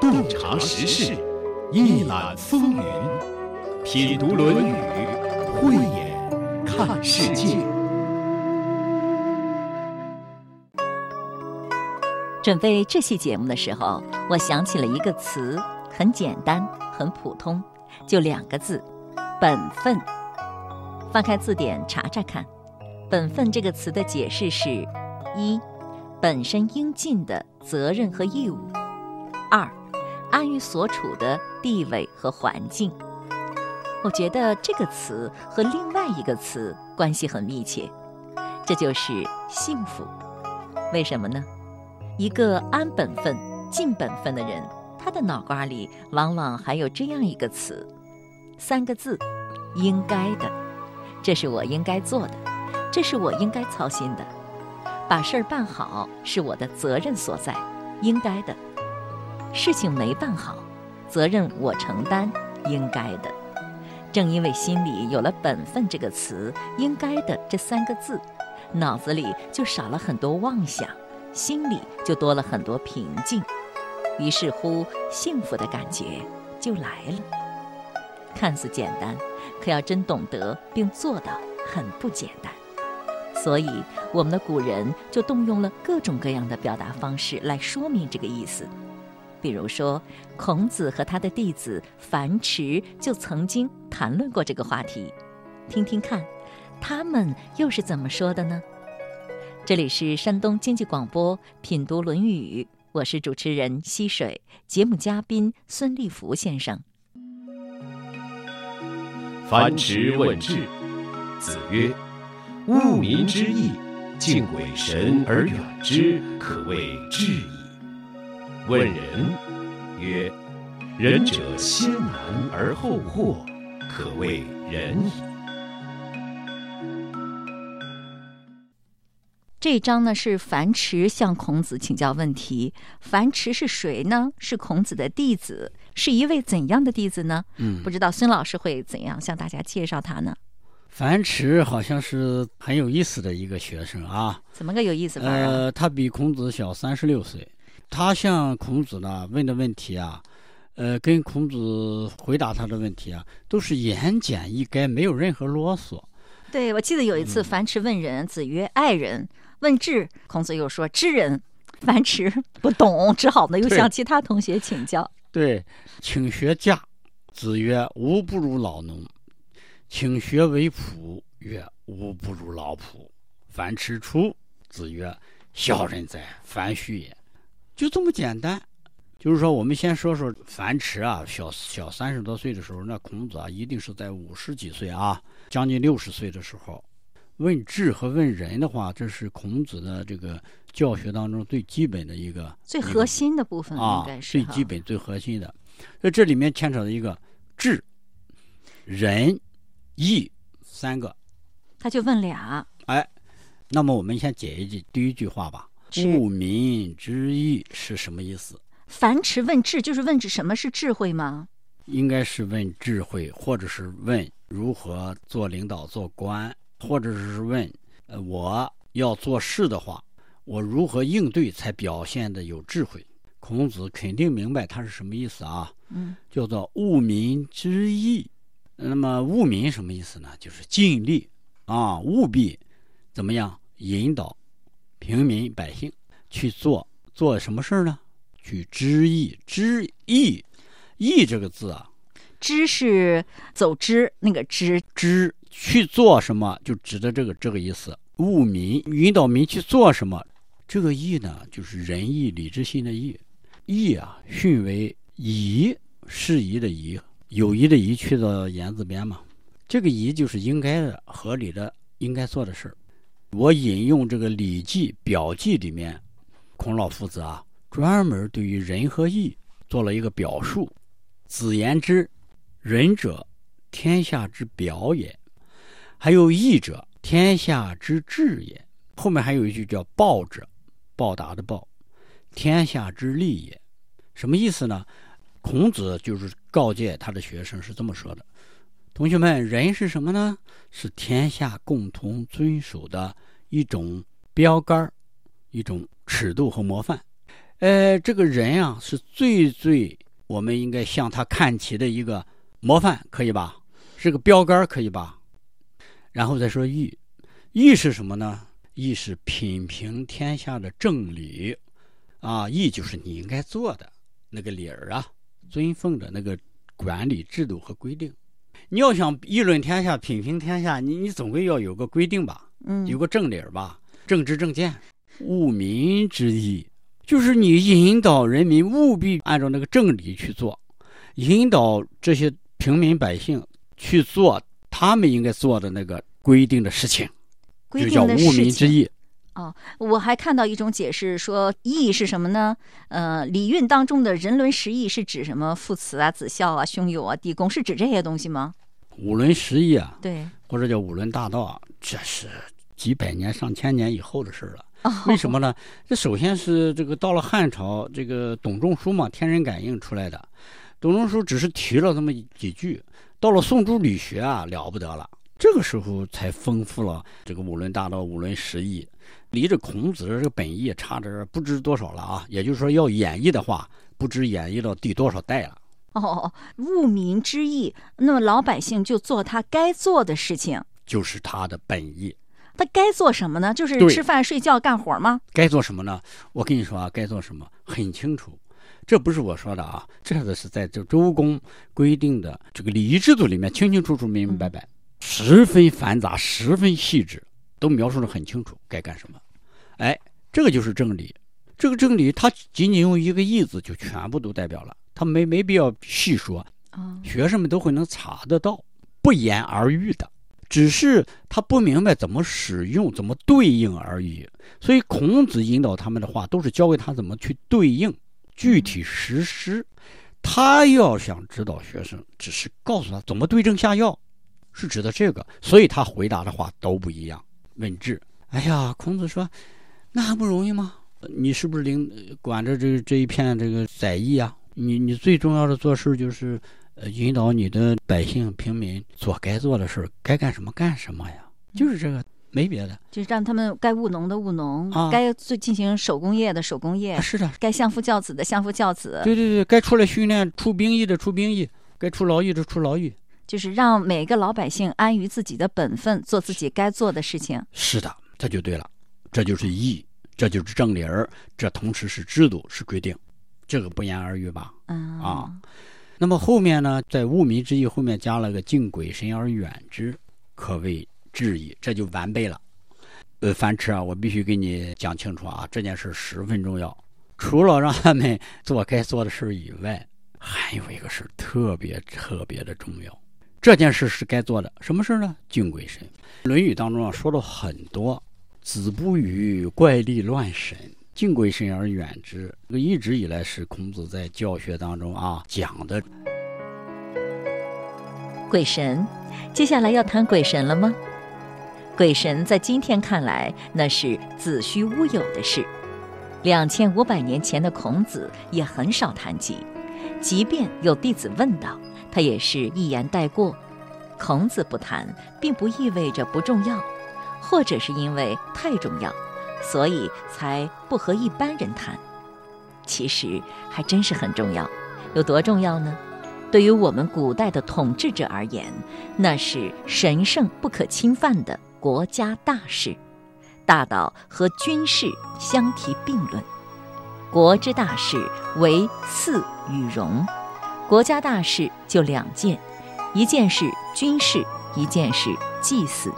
洞察时事，一览风云，品读《论语》，慧眼看世界。准备这期节目的时候，我想起了一个词，很简单，很普通，就两个字：本分。翻开字典查查看，“本分”这个词的解释是：一、本身应尽的责任和义务；二、安于所处的地位和环境。我觉得这个词和另外一个词关系很密切，这就是幸福。为什么呢？一个安本分、尽本分的人，他的脑瓜里往往还有这样一个词，三个字：应该的。这是我应该做的，这是我应该操心的，把事儿办好是我的责任所在，应该的。事情没办好，责任我承担，应该的。正因为心里有了“本分”这个词，“应该的”这三个字，脑子里就少了很多妄想，心里就多了很多平静，于是乎，幸福的感觉就来了。看似简单。可要真懂得并做到，很不简单。所以，我们的古人就动用了各种各样的表达方式来说明这个意思。比如说，孔子和他的弟子樊迟就曾经谈论过这个话题。听听看，他们又是怎么说的呢？这里是山东经济广播《品读论语》，我是主持人溪水，节目嘉宾孙立福先生。樊迟问智，子曰：“务民之义，敬鬼神而远之，可谓智矣。”问仁，曰：“仁者先难而后获，可谓仁矣。”这一章呢是樊迟向孔子请教问题。樊迟是谁呢？是孔子的弟子。是一位怎样的弟子呢？嗯，不知道孙老师会怎样向大家介绍他呢？樊迟好像是很有意思的一个学生啊。怎么个有意思法？呃，他比孔子小三十六岁。他向孔子呢问的问题啊，呃，跟孔子回答他的问题啊，都是言简意赅，没有任何啰嗦。对，我记得有一次，樊迟问仁，子曰：“爱人。”问智，孔子又说：“知人。”樊迟不懂，只好呢又向其他同学请教。对，请学驾。子曰：“吾不如老农。”请学为仆。曰：“吾不如老仆。”樊迟出。子曰：“小人哉，樊须也。”就这么简单。就是说，我们先说说樊迟啊，小小三十多岁的时候，那孔子啊，一定是在五十几岁啊，将近六十岁的时候。问智和问仁的话，这是孔子的这个教学当中最基本的一个最核心的部分啊，最基本最核心的。那这里面牵扯的一个智、仁、义三个，他就问俩。哎，那么我们先解一句第一句话吧：“务民之义”是什么意思？樊迟问智，就是问智什么是智慧吗？应该是问智慧，或者是问如何做领导、做官。或者是问，呃，我要做事的话，我如何应对才表现的有智慧？孔子肯定明白他是什么意思啊？嗯，叫做务民之义。那么务民什么意思呢？就是尽力啊，务必怎么样引导平民百姓去做做什么事儿呢？去知义，知义，义这个字啊，知是走之那个知知。去做什么，就指的这个这个意思。务民，引导民去做什么，这个义呢，就是仁义礼智信的义。义啊，训为宜，适宜的宜，有谊的谊，去到言字边嘛。这个宜就是应该的、合理的、应该做的事儿。我引用这个《礼记·表记》里面，孔老夫子啊，专门对于仁和义做了一个表述。子言之：“仁者，天下之表也。”还有义者，天下之治也。后面还有一句叫报者，报答的报，天下之利也。什么意思呢？孔子就是告诫他的学生是这么说的：同学们，人是什么呢？是天下共同遵守的一种标杆一种尺度和模范。呃，这个人啊，是最最我们应该向他看齐的一个模范，可以吧？是个标杆，可以吧？然后再说义，义是什么呢？义是品评天下的正理，啊，义就是你应该做的那个理儿啊，尊奉的那个管理制度和规定。你要想议论天下、品评天下，你你总归要有个规定吧，嗯，有个正理儿吧，正知正见，务民之意，就是你引导人民务必按照那个正理去做，引导这些平民百姓去做他们应该做的那个规定的事情，就叫务民之情。义。我还看到一种解释说，义是什么呢？呃，礼运当中的人伦实义是指什么？父慈啊、子孝啊、兄友啊、弟恭，是指这些东西吗？五伦十义啊，对，或者叫五伦大道啊，这是几百年、上千年以后的事儿了。哦为什么呢？这首先是这个到了汉朝，这个董仲舒嘛，天人感应出来的。董仲舒只是提了这么几句，到了宋朱理学啊，了不得了。这个时候才丰富了这个五伦大道、五伦十义，离着孔子的这个本意差着不知多少了啊。也就是说，要演绎的话，不知演绎到第多少代了。哦，务民之意，那么老百姓就做他该做的事情。就是他的本意。他该做什么呢？就是吃饭、睡觉、干活吗？该做什么呢？我跟你说啊，该做什么很清楚，这不是我说的啊，这个是在这周公规定的这个礼仪制度里面清清楚楚、明明白白，十分繁杂、十分细致，都描述的很清楚，该干什么。哎，这个就是正理。这个正理，它仅仅用一个“义”字就全部都代表了，它没没必要细说，啊、学生们都会能查得到，不言而喻的。只是他不明白怎么使用、怎么对应而已。所以孔子引导他们的话，都是教给他怎么去对应、具体实施。他要想指导学生，只是告诉他怎么对症下药，是指的这个。所以他回答的话都不一样。问智，哎呀，孔子说，那还不容易吗？你是不是领管着这这一片这个宰役啊？你你最重要的做事就是。呃，引导你的百姓平民做该做的事儿，该干什么干什么呀，就是这个，没别的。就是让他们该务农的务农，啊该做进行手工业的手工业啊，，是的，该相夫教子的相夫教子，对对对，该出来训练出兵役的出兵役，该出劳役的出劳役。就是让每个老百姓安于自己的本分，做自己该做的事情。是的，这就对了，这就是义，这就是正理儿，这同时是制度，是规定，这个不言而喻吧？嗯啊那么后面呢，在务民之义后面加了个敬鬼神而远之，可谓至矣，这就完备了。呃，樊迟啊，我必须给你讲清楚啊，这件事十分重要。除了让他们做该做的事儿以外，还有一个事儿特别特别的重要。这件事是该做的，什么事儿呢？敬鬼神。《论语》当中啊说了很多，子不语怪力乱神。敬鬼神而远之，这一直以来是孔子在教学当中啊讲的。鬼神，接下来要谈鬼神了吗？鬼神在今天看来，那是子虚乌有的事。两千五百年前的孔子也很少谈及，即便有弟子问道，他也是一言带过。孔子不谈，并不意味着不重要，或者是因为太重要，所以才不和一般人谈。其实还真是很重要，有多重要呢？对于我们古代的统治者而言，那是神圣不可侵犯的国家大事，大到和军事相提并论。国之大事为祀与戎，国家大事就两件，一件是军事，一件是祭祀。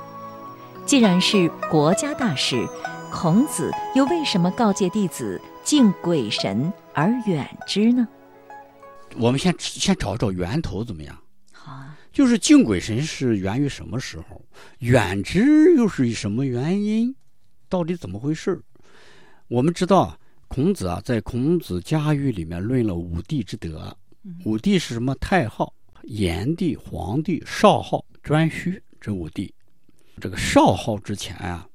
既然是国家大事，孔子又为什么告诫弟子敬鬼神而远之呢？我们先先找找源头怎么样？好啊，就是敬鬼神是源于什么时候？远之又是什么原因？到底怎么回事？我们知道啊，孔子啊，在《孔子家语》里面论了五帝之德。五帝是什么？太昊、炎帝、黄帝、少昊、颛顼这五帝。这个少昊之前啊，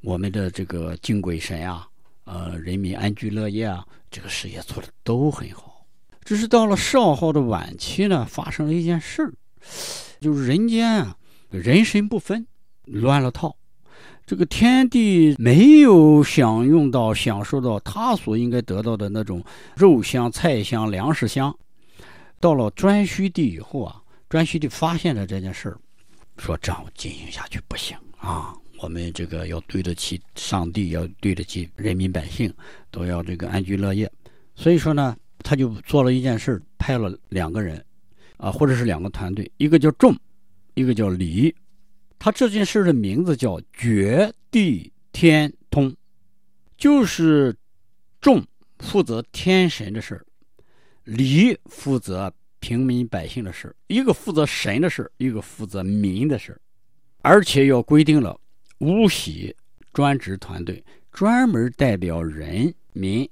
我们的这个敬鬼神啊，呃，人民安居乐业啊，这个事业做的都很好。只是到了少昊的晚期呢，发生了一件事儿，就是人间啊，人神不分，乱了套。这个天地没有享用到、享受到他所应该得到的那种肉香、菜香、粮食香。到了颛顼帝以后啊，颛顼帝发现了这件事儿，说这样进行下去不行啊，我们这个要对得起上帝，要对得起人民百姓，都要这个安居乐业。所以说呢，他就做了一件事，派了两个人，啊，或者是两个团队，一个叫仲，一个叫离。他这件事的名字叫绝地天通，就是众负责天神的事儿。礼负责平民百姓的事儿一个负责神的事儿一个负责民的事儿而且要规定了巫喜专职团队，专门代表人民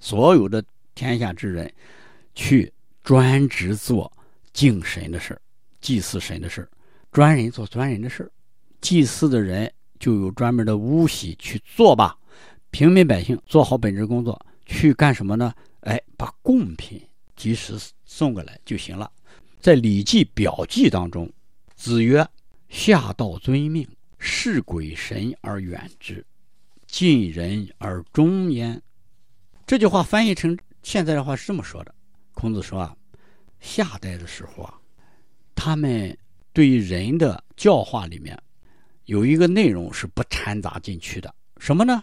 所有的天下之人去专职做敬神的事儿祭祀神的事儿专人做专人的事祭祀的人就有专门的巫喜去做吧，平民百姓做好本职工作去干什么呢？哎，把贡品。及时送过来就行了。在《礼记·表记》当中，子曰：“下道遵命，事鬼神而远之，近人而忠焉。”这句话翻译成现在的话是这么说的：孔子说啊，夏代的时候啊，他们对于人的教化里面有一个内容是不掺杂进去的，什么呢？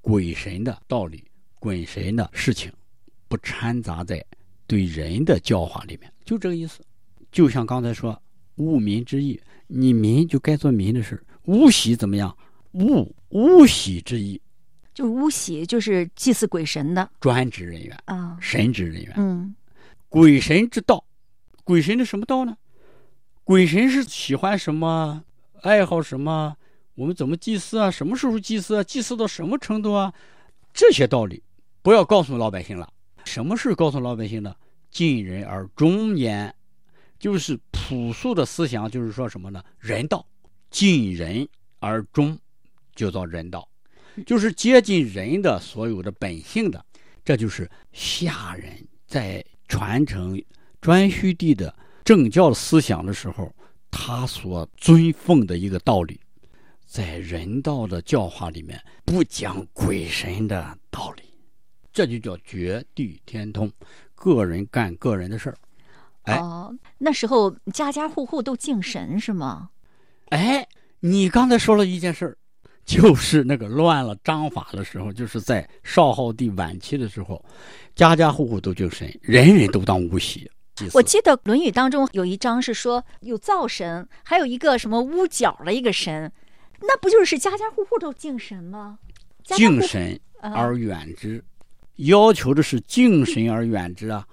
鬼神的道理、鬼神的事情，不掺杂在。对人的教化里面就这个意思，就像刚才说务民之意，你民就该做民的事巫喜怎么样？务巫喜之意，就是巫喜，就是祭祀鬼神的专职人员啊，神职人员。嗯，鬼神之道，鬼神的什么道呢？鬼神是喜欢什么？爱好什么？我们怎么祭祀啊？什么时候祭祀啊？祭祀到什么程度啊？这些道理不要告诉老百姓了。什么事告诉老百姓呢？尽人而忠焉，就是朴素的思想，就是说什么呢？人道，尽人而忠，就叫人道，就是接近人的所有的本性的。这就是下人在传承颛顼帝的政教思想的时候，他所尊奉的一个道理，在人道的教化里面，不讲鬼神的道理。这就叫绝地天通，个人干个人的事儿。哎，那时候家家户户都敬神是吗？哎，你刚才说了一件事儿，就是那个乱了章法的时候，就是在少昊帝晚期的时候，家家户户都敬神，人人都当巫喜。我记得《论语》当中有一章是说有灶神，还有一个什么屋角的一个神，那不就是家家户户都敬神吗？敬神而远之。要求的是敬神而远之啊，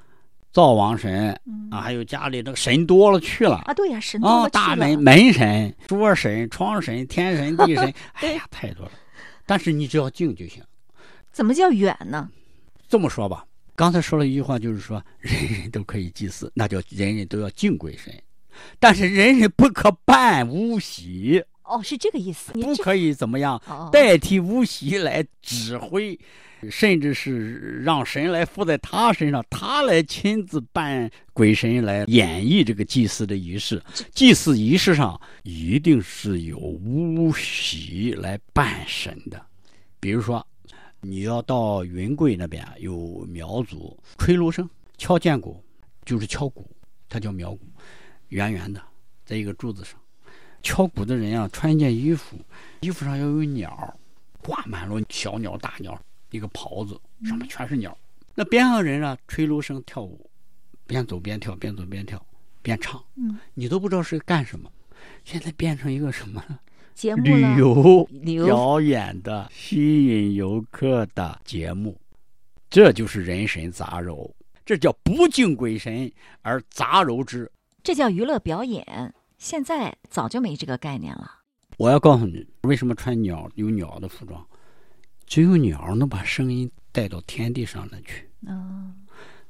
灶王神啊，还有家里那个神多了去了啊，对呀，神多了去了。大门门神、桌神、窗神、天神、地神，哎呀，太多了。但是你只要敬就行。怎么叫远呢？这么说吧，刚才说了一句话，就是说人人都可以祭祀，那叫人人都要敬鬼神，但是人人不可办巫喜。哦，是这个意思。不可以怎么样代替巫喜来指挥。甚至是让神来附在他身上，他来亲自扮鬼神来演绎这个祭祀的仪式。祭祀仪式上一定是有巫习来扮神的。比如说，你要到云贵那边有苗族吹芦笙、敲剑鼓，就是敲鼓，它叫苗鼓，圆圆的，在一个柱子上。敲鼓的人啊，穿一件衣服，衣服上要有鸟，挂满了小鸟、大鸟。一个袍子上面全是鸟，那边上人呢吹芦笙跳舞，边走边跳，边走边跳，边唱。嗯，你都不知道是干什么。现在变成一个什么节目旅游表演的吸引游客的节目，这就是人神杂糅，这叫不敬鬼神而杂糅之，这叫娱乐表演。现在早就没这个概念了。我要告诉你，为什么穿鸟有鸟的服装？只有鸟能把声音带到天地上来去。哦，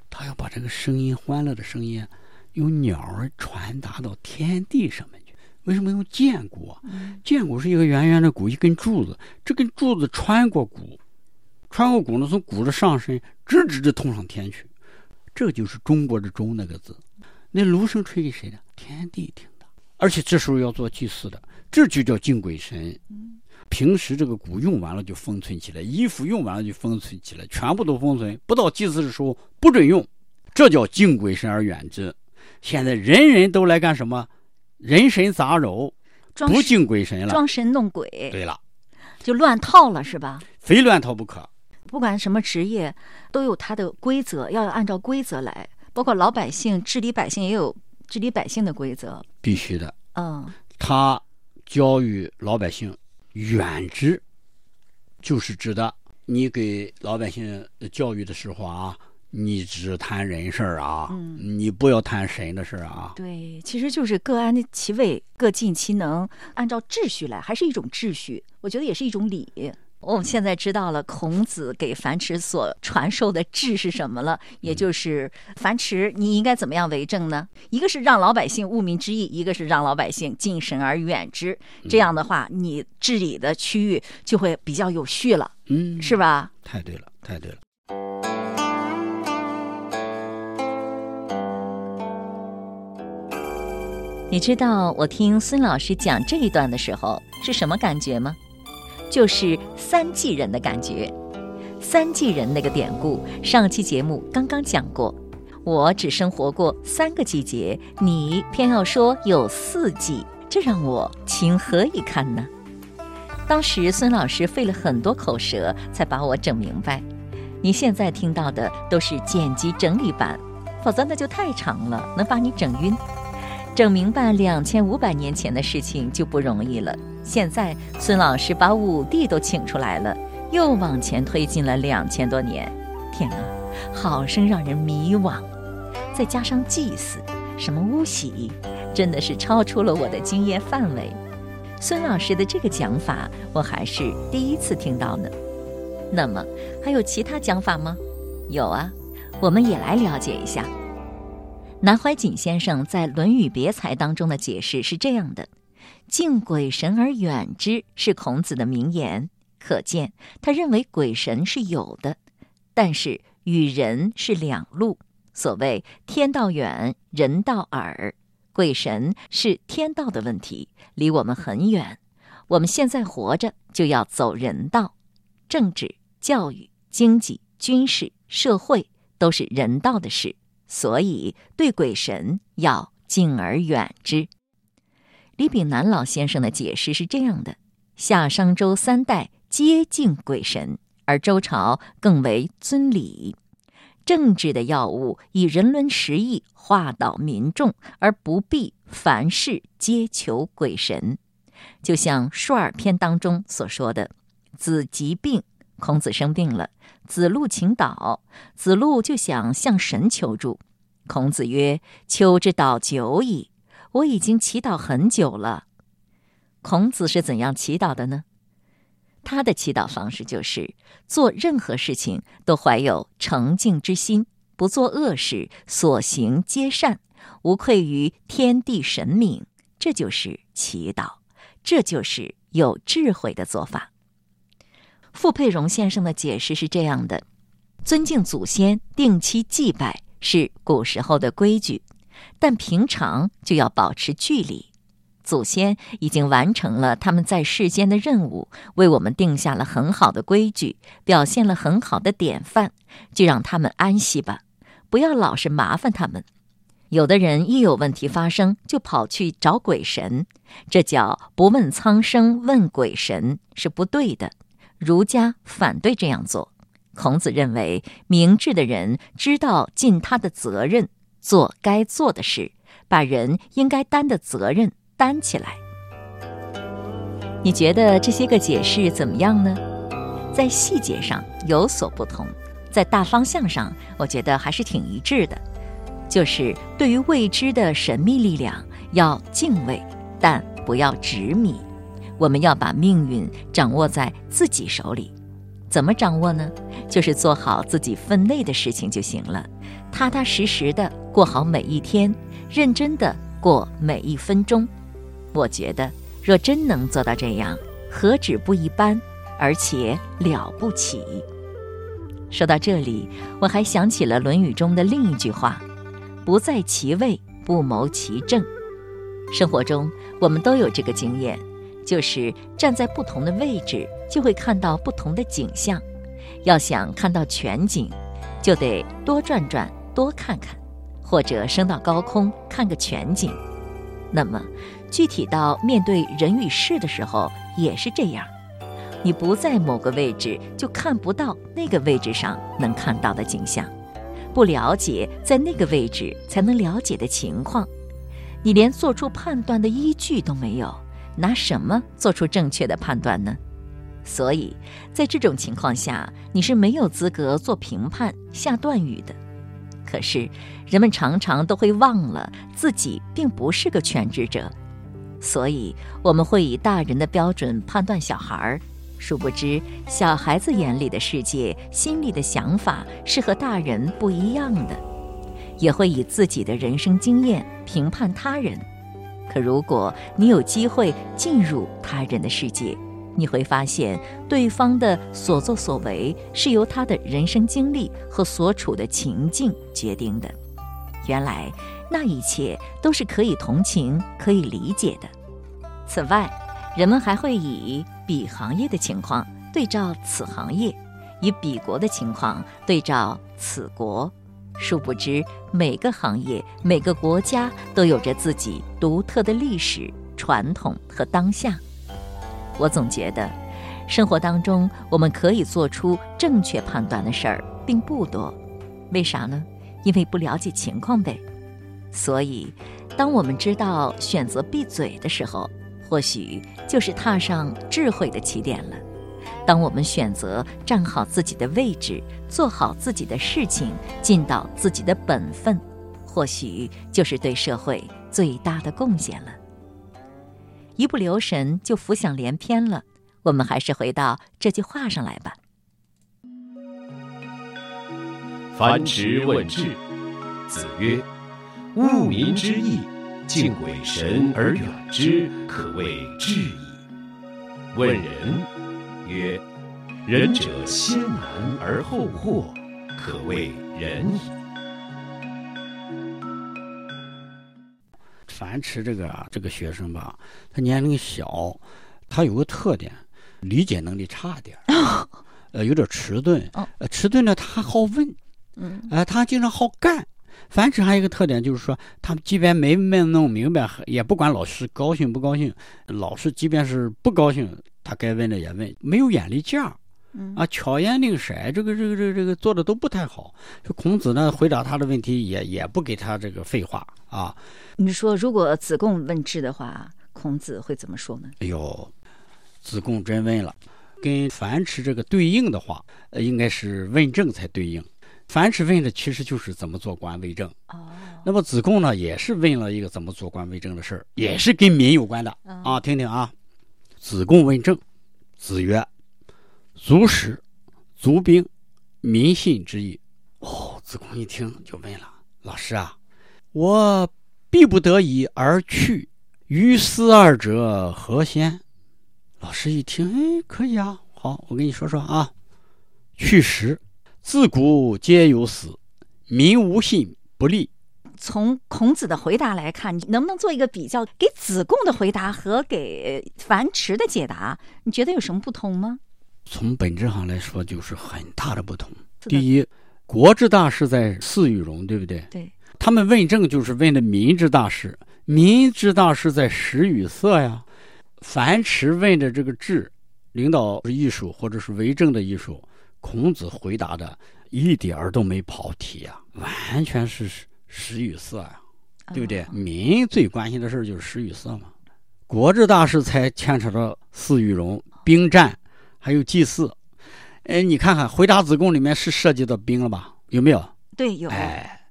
他要把这个声音、欢乐的声音，用鸟儿传达到天地上面去。为什么用剑鼓啊？剑骨是一个圆圆的骨，一根柱子，这根柱子穿过骨，穿过骨呢，从骨的上身直直的通上天去。这就是中国的“中”那个字。那芦笙吹给谁的？天地听的。而且这时候要做祭祀的，这就叫敬鬼神。平时这个骨用完了就封存起来，衣服用完了就封存起来，全部都封存，不到祭祀的时候不准用，这叫敬鬼神而远之。现在人人都来干什么？人神杂糅，不敬鬼神了，装神弄鬼。对了，就乱套了，是吧？非乱套不可。不管什么职业，都有它的规则，要按照规则来。包括老百姓治理百姓，也有治理百姓的规则。必须的。嗯。他教育老百姓远之，就是指的你给老百姓教育的时候啊。你只谈人事儿啊，你不要谈神的事儿啊。对，其实就是各安其位，各尽其能，按照秩序来，还是一种秩序。我觉得也是一种礼。我们现在知道了孔子给樊迟所传授的志是什么了，也就是樊迟，你应该怎么样为政呢？一个是让老百姓务民之义，一个是让老百姓敬神而远之。这样的话，你治理的区域就会比较有序了。嗯，是吧？太对了，太对了。你知道我听孙老师讲这一段的时候是什么感觉吗？就是三季人的感觉。三季人那个典故，上期节目刚刚讲过。我只生活过三个季节，你偏要说有四季，这让我情何以堪呢？当时孙老师费了很多口舌才把我整明白。你现在听到的都是剪辑整理版，否则那就太长了，能把你整晕。整明白两千五百年前的事情就不容易了。现在孙老师把五帝都请出来了，又往前推进了两千多年。天啊，好生让人迷惘。再加上祭祀，什么巫喜，真的是超出了我的经验范围。孙老师的这个讲法，我还是第一次听到呢。那么还有其他讲法吗？有啊，我们也来了解一下。南怀瑾先生在《论语别裁》当中的解释是这样的：“敬鬼神而远之”是孔子的名言，可见他认为鬼神是有的，但是与人是两路。所谓“天道远，人道耳”，鬼神是天道的问题，离我们很远。我们现在活着就要走人道，政治、教育、经济、军事、社会都是人道的事。所以，对鬼神要敬而远之。李炳南老先生的解释是这样的：夏商周三代皆敬鬼神，而周朝更为尊礼。政治的要务以人伦实义化导民众，而不必凡事皆求鬼神。就像《述尔篇》当中所说的：“子疾病，孔子生病了。”子路请祷，子路就想向神求助。孔子曰：“求之祷久矣，我已经祈祷很久了。”孔子是怎样祈祷的呢？他的祈祷方式就是做任何事情都怀有诚敬之心，不做恶事，所行皆善，无愧于天地神明。这就是祈祷，这就是有智慧的做法。傅佩荣先生的解释是这样的：尊敬祖先，定期祭拜是古时候的规矩，但平常就要保持距离。祖先已经完成了他们在世间的任务，为我们定下了很好的规矩，表现了很好的典范，就让他们安息吧，不要老是麻烦他们。有的人一有问题发生，就跑去找鬼神，这叫不问苍生问鬼神，是不对的。儒家反对这样做。孔子认为，明智的人知道尽他的责任，做该做的事，把人应该担的责任担起来。你觉得这些个解释怎么样呢？在细节上有所不同，在大方向上，我觉得还是挺一致的。就是对于未知的神秘力量要敬畏，但不要执迷。我们要把命运掌握在自己手里，怎么掌握呢？就是做好自己分内的事情就行了，踏踏实实的过好每一天，认真的过每一分钟。我觉得，若真能做到这样，何止不一般，而且了不起。说到这里，我还想起了《论语》中的另一句话：“不在其位，不谋其政。”生活中，我们都有这个经验。就是站在不同的位置，就会看到不同的景象。要想看到全景，就得多转转、多看看，或者升到高空看个全景。那么，具体到面对人与事的时候，也是这样。你不在某个位置，就看不到那个位置上能看到的景象；不了解在那个位置才能了解的情况，你连做出判断的依据都没有，拿什么做出正确的判断呢？所以，在这种情况下，你是没有资格做评判、下断语的。可是，人们常常都会忘了自己并不是个全知者，所以我们会以大人的标准判断小孩儿。殊不知，小孩子眼里的世界、心里的想法是和大人不一样的，也会以自己的人生经验评判他人。可如果你有机会进入他人的世界，你会发现，对方的所作所为是由他的人生经历和所处的情境决定的。原来，那一切都是可以同情、可以理解的。此外，人们还会以彼行业的情况对照此行业，以彼国的情况对照此国。殊不知，每个行业、每个国家都有着自己独特的历史、传统和当下。我总觉得，生活当中我们可以做出正确判断的事儿并不多。为啥呢？因为不了解情况呗。所以，当我们知道选择闭嘴的时候，或许就是踏上智慧的起点了。当我们选择站好自己的位置，做好自己的事情，尽到自己的本分，或许就是对社会最大的贡献了。一不留神就浮想联翩了，我们还是回到这句话上来吧。樊迟问智，子曰：“务民之义，敬鬼神而远之，可谓智矣。”问仁，曰：“仁者先难而后获，可谓仁矣。”樊迟这个这个学生吧，他年龄小，他有个特点，理解能力差点儿，呃，有点迟钝。呃，迟钝呢，他还好问，嗯，呃，他经常好干。樊迟还有一个特点，就是说，他即便没没弄明白，也不管老师高兴不高兴。老师即便是不高兴，他该问的也问，没有眼力见儿。啊，巧言令色，这个这个这个这个做的都不太好。这孔子呢，回答他的问题也也不给他这个废话啊。你说，如果子贡问智的话，孔子会怎么说呢？哎呦，子贡真问了，跟樊迟这个对应的话，呃，应该是问政才对应。樊迟问的其实就是怎么做官为政。哦，那么子贡呢，也是问了一个怎么做官为政的事儿，也是跟民有关的啊。听听啊，子贡问政，子曰。足食，足兵，民信之意。哦，子贡一听就问了：“老师啊，我必不得已而去，于斯二者何先？”老师一听，哎，可以啊，好，我跟你说说啊。去时，自古皆有死，民无信不立。从孔子的回答来看，你能不能做一个比较？给子贡的回答和给樊迟的解答，你觉得有什么不同吗？从本质上来说，就是很大的不同。第一，国之大事在祀与戎，对不对？对。他们问政就是问的民之大事，民之大事在食与色呀。樊迟问的这个治，领导艺术或者是为政的艺术，孔子回答的一点儿都没跑题呀，完全是食与色呀，对不对？民最关心的事就是食与色嘛。国之大事才牵扯到祀与戎、兵战。还有祭祀，哎，你看看回答子贡里面是涉及到兵了吧？有没有？对，有。哎，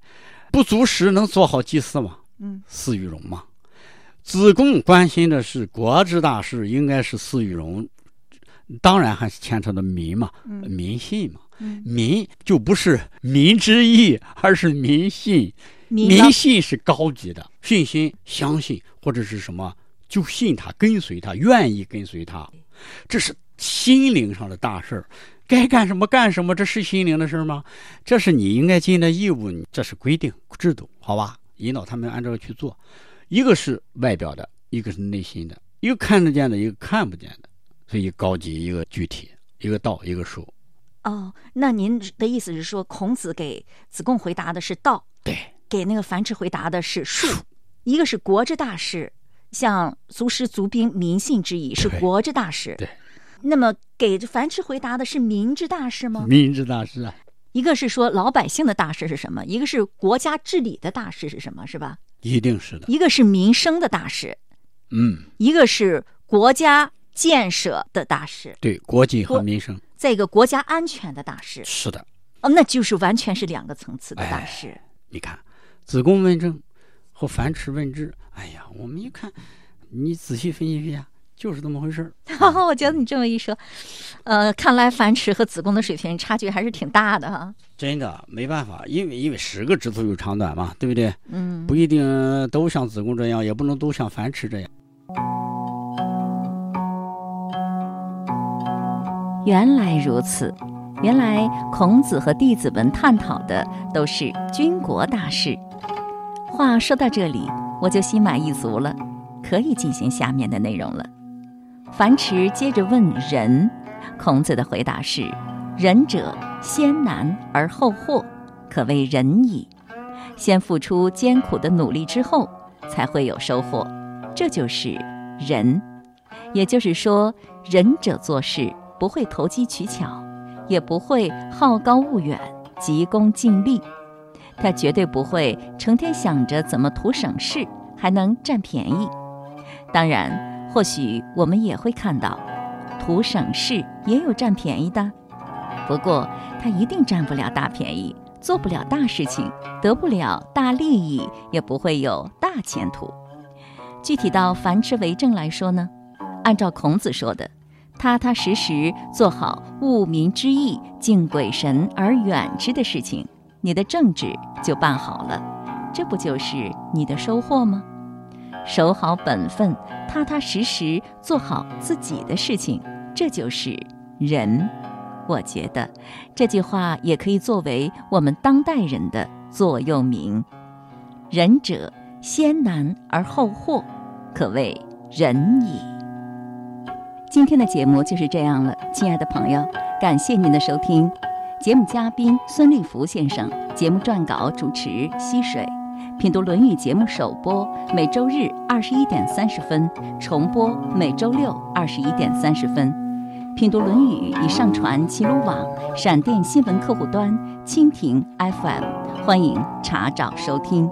不足食能做好祭祀吗？嗯，祀与戎嘛。子贡关心的是国之大事，应该是祀与戎，当然还是牵扯到民嘛，民信嘛。民就不是民之义，而是民信。民信是高级的，信心、相信或者是什么，就信他，跟随他，愿意跟随他，这是。心灵上的大事儿，该干什么干什么，这是心灵的事儿吗？这是你应该尽的义务，这是规定制度，好吧？引导他们按照去做。一个是外表的，一个是内心的。一个看得见的，一个看不见的，所以高级一个具体，一个道，一个术。哦，那您的意思是说，孔子给子贡回答的是道，对，给那个樊迟回答的是术，一个是国之大事，像足食足兵民信之义是国之大事，对。那么给樊迟回答的是民之大事吗？民之大事啊，一个是说老百姓的大事是什么，一个是国家治理的大事是什么，是吧？一定是的。一个是民生的大事，嗯，一个是国家建设的大事，对，国计和民生再一个国家安全的大事，是的。哦，那就是完全是两个层次的大事。你看，子贡问政和樊迟问治，哎呀，我们一看，你仔细分析一下，就是这么回事儿。我觉得你这么一说，呃，看来樊迟和子贡的水平差距还是挺大的哈。真的没办法，因为因为十个指头有长短嘛，对不对？嗯，不一定都像子贡这样，也不能都像樊迟这样。原来如此，原来孔子和弟子们探讨的都是军国大事。话说到这里，我就心满意足了，可以进行下面的内容了。樊迟接着问仁，孔子的回答是：仁者，先难而后获，可谓仁矣。先付出艰苦的努力之后，才会有收获，这就是仁。也就是说，仁者做事不会投机取巧，也不会好高骛远、急功近利。他绝对不会成天想着怎么图省事，还能占便宜。当然，或许我们也会看到，图省事也有占便宜的。不过，他一定占不了大便宜，做不了大事情，得不了大利益，也不会有大前途。具体到樊迟为政来说呢，按照孔子说的，踏踏实实做好务民之义、敬鬼神而远之的事情，你的政治就办好了，这不就是你的收获吗？守好本分，踏踏实实做好自己的事情，这就是仁。我觉得这句话也可以作为我们当代人的座右铭：仁者，先难而后获，可谓仁矣。今天的节目就是这样了，亲爱的朋友，感谢您的收听。节目嘉宾孙立福先生，节目撰稿主持溪水，品读《论语》节目首播每周日二十一点三十分，重播每周六二十一点三十分。品读《论语》已上传齐鲁网、闪电新闻客户端、蜻蜓 FM，欢迎查找收听。